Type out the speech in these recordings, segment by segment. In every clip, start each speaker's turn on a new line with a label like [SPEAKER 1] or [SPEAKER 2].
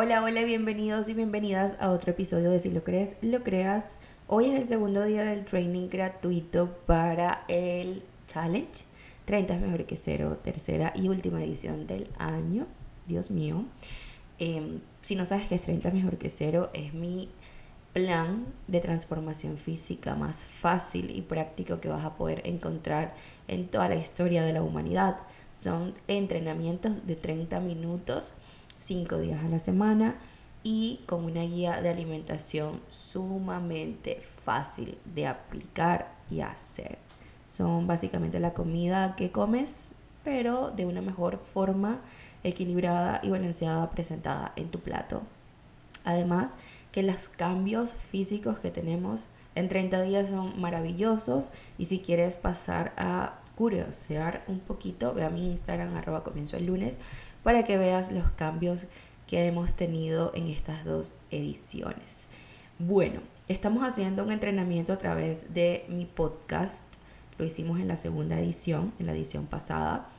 [SPEAKER 1] Hola, hola, bienvenidos y bienvenidas a otro episodio de Si lo crees, lo creas. Hoy es el segundo día del training gratuito para el challenge 30 es mejor que cero, tercera y última edición del año. Dios mío. Em, si no sabes que es 30 es mejor que cero, es mi plan de transformación física más fácil y práctico que vas a poder encontrar en toda la historia de la humanidad. Son entrenamientos de 30 minutos cinco días a la semana y con una guía de alimentación sumamente fácil de aplicar y hacer. Son básicamente la comida que comes, pero de una mejor forma equilibrada y balanceada presentada en tu plato. Además, que los cambios físicos que tenemos en 30 días son maravillosos y si quieres pasar a curiosear un poquito, ve a mi Instagram arroba comienzo el lunes para que veas los cambios que hemos tenido en estas dos ediciones. Bueno, estamos haciendo un entrenamiento a través de mi podcast. Lo hicimos en la segunda edición, en la edición pasada.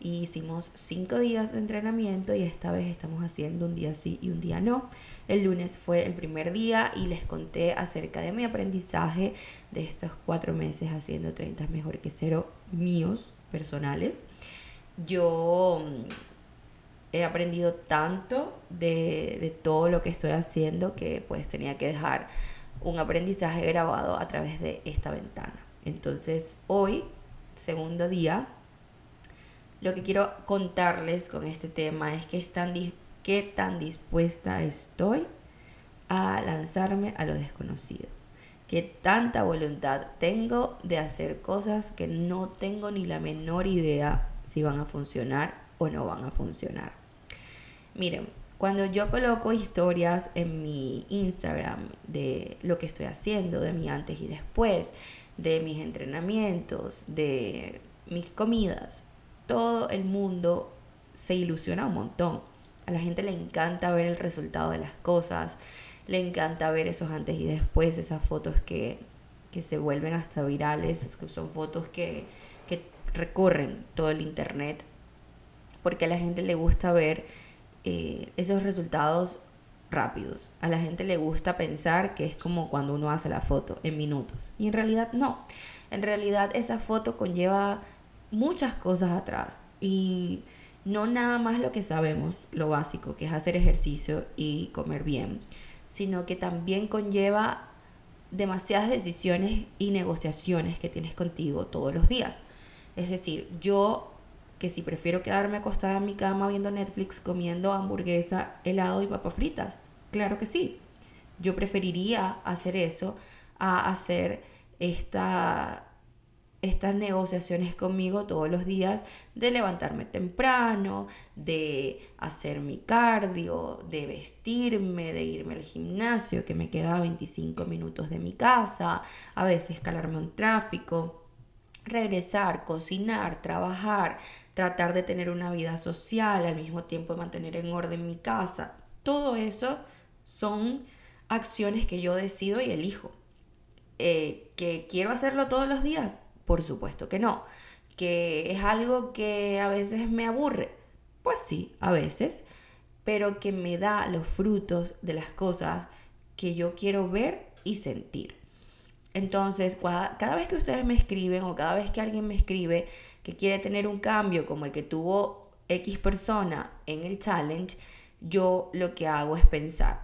[SPEAKER 1] Hicimos cinco días de entrenamiento y esta vez estamos haciendo un día sí y un día no. El lunes fue el primer día y les conté acerca de mi aprendizaje de estos cuatro meses haciendo 30 mejor que cero míos personales. Yo he aprendido tanto de, de, todo lo que estoy haciendo que pues tenía que dejar un aprendizaje grabado a través de esta ventana. Entonces hoy, segundo día, lo que quiero contarles con este tema es que qué tan dispuesta estoy a lanzarme a lo desconocido. Qué tanta voluntad tengo de hacer cosas que no tengo ni la menor idea si van a funcionar o no van a funcionar. Miren, cuando yo coloco historias en mi Instagram de lo que estoy haciendo, de mi antes y después, de mis entrenamientos, de mis comidas, todo el mundo se ilusiona un montón. A la gente le encanta ver el resultado de las cosas, le encanta ver esos antes y después, esas fotos que, que se vuelven hasta virales, son fotos que, que recorren todo el internet, porque a la gente le gusta ver eh, esos resultados rápidos. A la gente le gusta pensar que es como cuando uno hace la foto en minutos. Y en realidad no. En realidad esa foto conlleva muchas cosas atrás. Y no nada más lo que sabemos, lo básico, que es hacer ejercicio y comer bien, sino que también conlleva demasiadas decisiones y negociaciones que tienes contigo todos los días. Es decir, yo que si prefiero quedarme acostada en mi cama viendo Netflix comiendo hamburguesa, helado y papas fritas. Claro que sí. Yo preferiría hacer eso a hacer esta, estas negociaciones conmigo todos los días de levantarme temprano, de hacer mi cardio, de vestirme, de irme al gimnasio que me queda 25 minutos de mi casa, a veces escalarme un tráfico regresar, cocinar, trabajar, tratar de tener una vida social, al mismo tiempo de mantener en orden mi casa. Todo eso son acciones que yo decido y elijo. Eh, ¿Que quiero hacerlo todos los días? Por supuesto que no. ¿Que es algo que a veces me aburre? Pues sí, a veces. Pero que me da los frutos de las cosas que yo quiero ver y sentir. Entonces, cada vez que ustedes me escriben o cada vez que alguien me escribe que quiere tener un cambio como el que tuvo X persona en el challenge, yo lo que hago es pensar,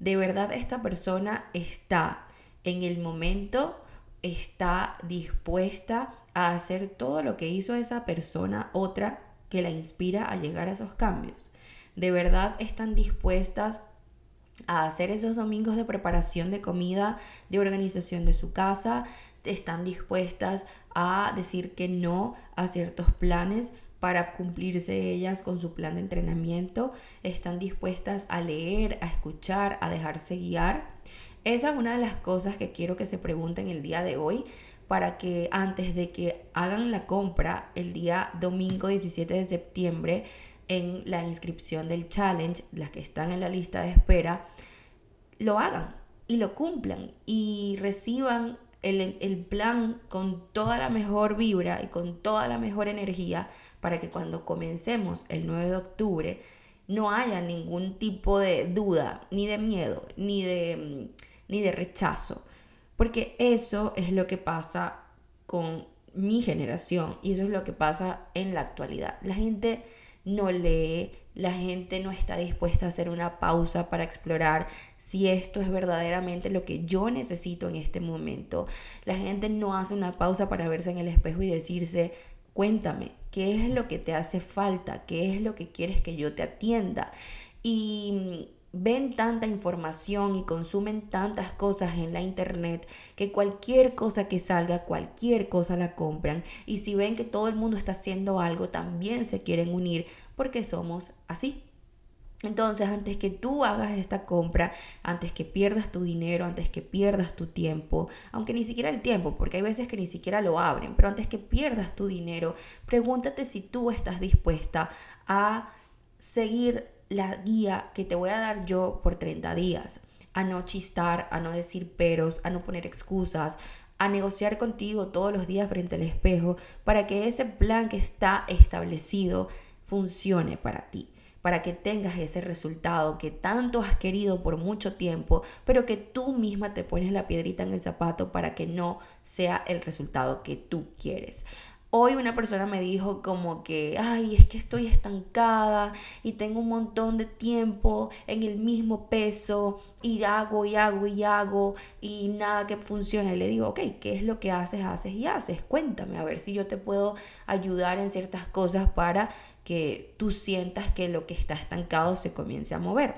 [SPEAKER 1] ¿de verdad esta persona está en el momento, está dispuesta a hacer todo lo que hizo esa persona otra que la inspira a llegar a esos cambios? ¿De verdad están dispuestas a hacer esos domingos de preparación de comida, de organización de su casa, están dispuestas a decir que no a ciertos planes para cumplirse ellas con su plan de entrenamiento, están dispuestas a leer, a escuchar, a dejarse guiar. Esa es una de las cosas que quiero que se pregunten el día de hoy para que antes de que hagan la compra el día domingo 17 de septiembre en la inscripción del challenge, las que están en la lista de espera, lo hagan y lo cumplan y reciban el, el, plan con toda la mejor vibra y con toda la mejor energía para que cuando comencemos el 9 de octubre no haya ningún tipo de duda, ni de miedo, ni de, mm, ni de rechazo. Porque eso es lo que pasa con mi generación y eso es lo que pasa en la actualidad. La gente no lee, la gente no está dispuesta a hacer una pausa para explorar si esto es verdaderamente lo que yo necesito en este momento. La gente no hace una pausa para verse en el espejo y decirse, cuéntame, ¿qué es lo que te hace falta? ¿Qué es lo que quieres que yo te atienda? Y ven tanta información y consumen tantas cosas en la internet que cualquier cosa que salga, cualquier cosa la compran. Y si ven que todo el mundo está haciendo algo, también se quieren unir porque somos así. Entonces, antes que tú hagas esta compra, antes que pierdas tu dinero, antes que pierdas tu tiempo, aunque ni siquiera el tiempo, porque hay veces que ni siquiera lo abren, pero antes que pierdas tu dinero, pregúntate si tú estás dispuesta a seguir la guía que te voy a dar yo por 30 días, a no chistar, a no decir peros, a no poner excusas, a negociar contigo todos los días frente al espejo para que ese plan que está establecido funcione para ti, para que tengas ese resultado que tanto has querido por mucho tiempo, pero que tú misma te pones la piedrita en el zapato para que no sea el resultado que tú quieres. Hoy una persona me dijo como que, ay, es que estoy estancada y tengo un montón de tiempo en el mismo peso y hago y hago y hago y nada que funciona. Y le digo, ok, ¿qué es lo que haces, haces y haces? Cuéntame, a ver si yo te puedo ayudar en ciertas cosas para que tú sientas que lo que está estancado se comience a mover.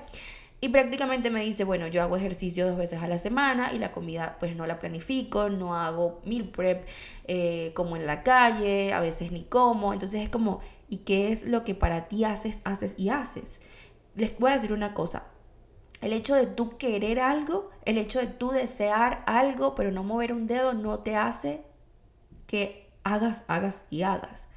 [SPEAKER 1] Y prácticamente me dice, bueno, yo hago ejercicio dos veces a la semana y la comida pues no la planifico, no hago meal prep eh, como en la calle, a veces ni como. Entonces es como, ¿y qué es lo que para ti haces, haces y haces? Les voy a decir una cosa. El hecho de tú querer algo, el hecho de tú desear algo, pero no mover un dedo, no te hace que hagas, hagas y hagas.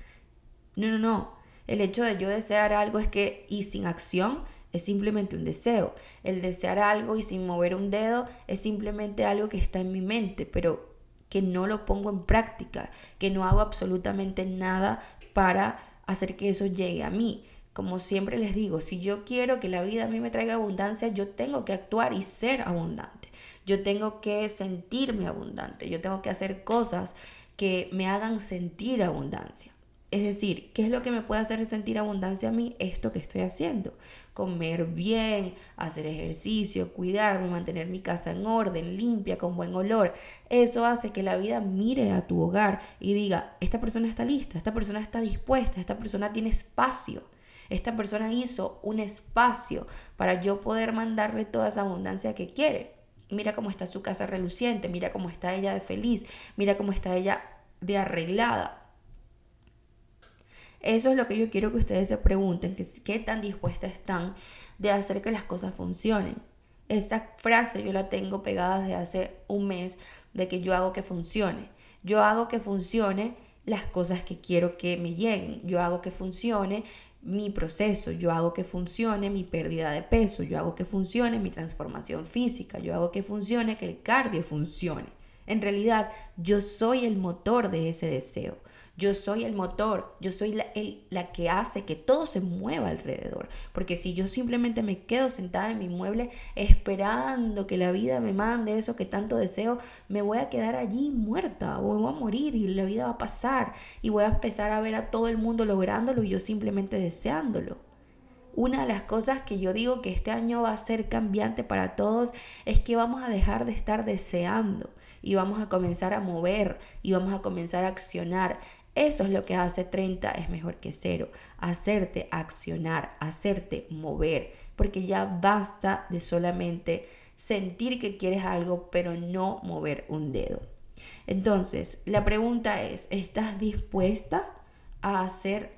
[SPEAKER 1] No, no, no. El hecho de yo desear algo es que, y sin acción, es simplemente un deseo. El desear algo y sin mover un dedo es simplemente algo que está en mi mente, pero que no lo pongo en práctica, que no hago absolutamente nada para hacer que eso llegue a mí. Como siempre les digo, si yo quiero que la vida a mí me traiga abundancia, yo tengo que actuar y ser abundante. Yo tengo que sentirme abundante. Yo tengo que hacer cosas que me hagan sentir abundancia. Es decir, ¿qué es lo que me puede hacer sentir abundancia a mí? Esto que estoy haciendo. Comer bien, hacer ejercicio, cuidarme, mantener mi casa en orden, limpia, con buen olor. Eso hace que la vida mire a tu hogar y diga, esta persona está lista, esta persona está dispuesta, esta persona tiene espacio. Esta persona hizo un espacio para yo poder mandarle toda esa abundancia que quiere. Mira cómo está su casa reluciente, mira cómo está ella de feliz, mira cómo está ella de arreglada eso es lo que yo quiero que ustedes se pregunten, que qué tan dispuestas están de hacer que las cosas funcionen. Esta frase yo la tengo pegada desde hace un mes de que yo hago que funcione. Yo hago que funcione las cosas que quiero que me lleguen. Yo hago que funcione mi proceso, yo hago que funcione mi pérdida de peso, yo hago que funcione mi transformación física, yo hago que funcione que el cardio funcione. En realidad, yo soy el motor de ese deseo. Yo soy el motor, yo soy la, la, que hace que todo se mueva alrededor. Porque si yo simplemente me quedo sentada en mi mueble esperando que la vida me mande eso que tanto deseo, me voy a quedar allí muerta o voy a morir y la vida va a pasar y voy a empezar a ver a todo el mundo lográndolo y yo simplemente deseándolo. Una de las cosas que yo digo que este año va a ser cambiante para todos es que vamos a dejar de estar deseando y vamos a comenzar a mover y vamos a comenzar a accionar eso es lo que hace 30 es mejor que cero. Hacerte accionar, hacerte mover, porque ya basta de solamente sentir que quieres algo, pero no mover un dedo. Entonces, la pregunta es, ¿estás dispuesta a hacer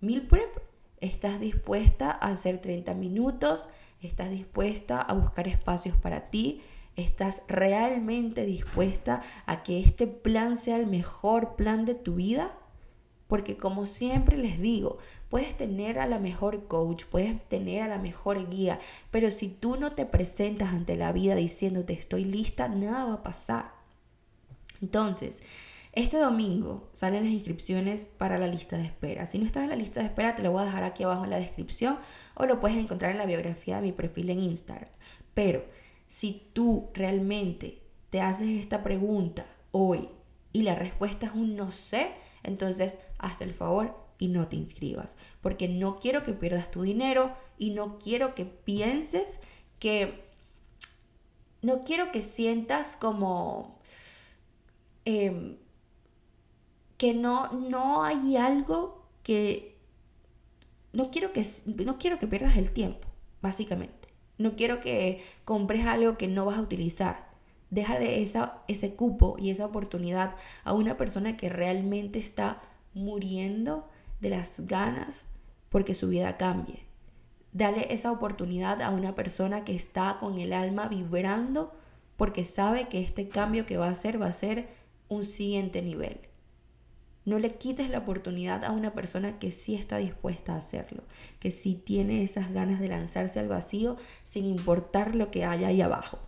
[SPEAKER 1] mil prep? ¿Estás dispuesta a hacer 30 minutos? ¿Estás dispuesta a buscar espacios para ti? ¿Estás realmente dispuesta a que este plan sea el mejor plan de tu vida? Porque como siempre les digo, puedes tener a la mejor coach, puedes tener a la mejor guía, pero si tú no te presentas ante la vida diciéndote estoy lista, nada va a pasar. Entonces, Este domingo salen las inscripciones para la lista de espera. Si no estás en la lista de espera, te lo voy a dejar aquí abajo en la descripción o lo puedes encontrar en la biografía de mi perfil en Instagram. Pero si tú realmente te haces esta pregunta hoy y la respuesta es un no sé, entonces hazte el favor y no te inscribas. Porque no quiero que pierdas tu dinero y no quiero que pienses que... No quiero que sientas como... Em, que no, no hay algo que... No quiero que, no quiero que pierdas el tiempo, básicamente. No quiero que compres algo que no vas a utilizar. Déjale esa, ese cupo y esa oportunidad a una persona que realmente está muriendo de las ganas porque su vida cambie. Dale esa oportunidad a una persona que está con el alma vibrando porque sabe que este cambio que va a hacer va a ser un siguiente nivel. No le quites la oportunidad a una persona que sí está dispuesta a hacerlo, que sí tiene esas ganas de lanzarse al vacío sin importar lo que haya ahí abajo.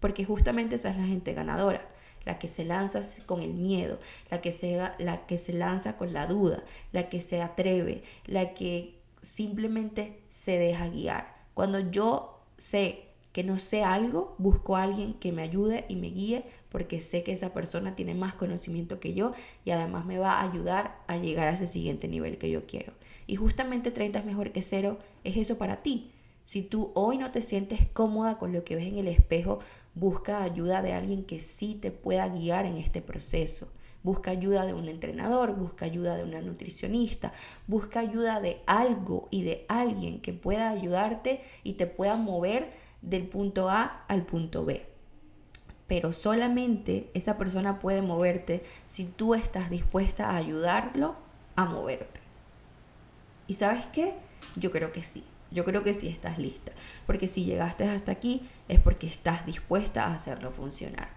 [SPEAKER 1] Porque justamente esa es la gente ganadora, la que se lanza con el miedo, la que se, la que se lanza con la duda, la que se atreve, la que simplemente se deja guiar. Cuando yo sé que no sé algo, busco a alguien que me ayude y me guíe porque sé que esa persona tiene más conocimiento que yo y además me va a ayudar a llegar a ese siguiente nivel que yo quiero. Y justamente 30 es mejor que cero es eso para ti. Si tú hoy no te sientes cómoda con lo que ves en el espejo, busca ayuda de alguien que sí te pueda guiar en este proceso. Busca ayuda de un entrenador, busca ayuda de una nutricionista, busca ayuda de algo y de alguien que pueda ayudarte y te pueda mover del punto A al punto B. Pero solamente esa persona puede moverte si tú estás dispuesta a ayudarlo a moverte. ¿Y sabes qué? Yo creo que sí. Yo creo que sí estás lista. Porque si llegaste hasta aquí es porque estás dispuesta a hacerlo funcionar.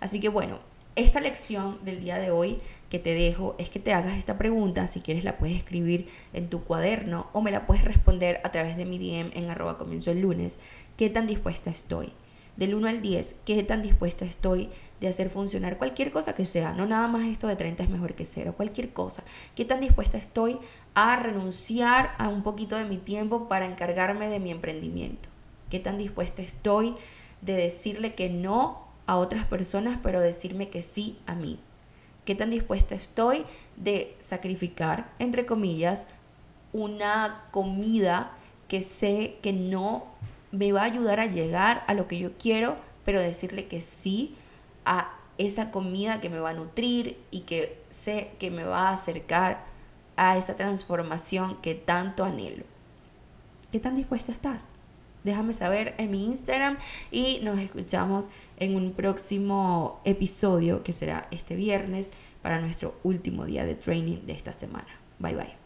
[SPEAKER 1] Así que bueno, esta lección del día de hoy que te dejo es que te hagas esta pregunta. Si quieres la puedes escribir en tu cuaderno o me la puedes responder a través de mi DM en arroba comienzo el lunes. ¿Qué tan dispuesta estoy? Del 1 al 10, ¿qué tan dispuesta estoy de hacer funcionar cualquier cosa que sea? No nada más esto de 30 es mejor que cero, cualquier cosa. ¿Qué tan dispuesta estoy a renunciar a un poquito de mi tiempo para encargarme de mi emprendimiento? ¿Qué tan dispuesta estoy de decirle que no a otras personas, pero decirme que sí a mí? ¿Qué tan dispuesta estoy de sacrificar, entre comillas, una comida que sé que no me va a ayudar a llegar a lo que yo quiero, pero decirle que sí a esa comida que me va a nutrir y que sé que me va a acercar a esa transformación que tanto anhelo. ¿Qué tan dispuesta estás? Déjame saber en mi Instagram y nos escuchamos en un próximo episodio que será este viernes para nuestro último día de training de esta semana. Bye bye.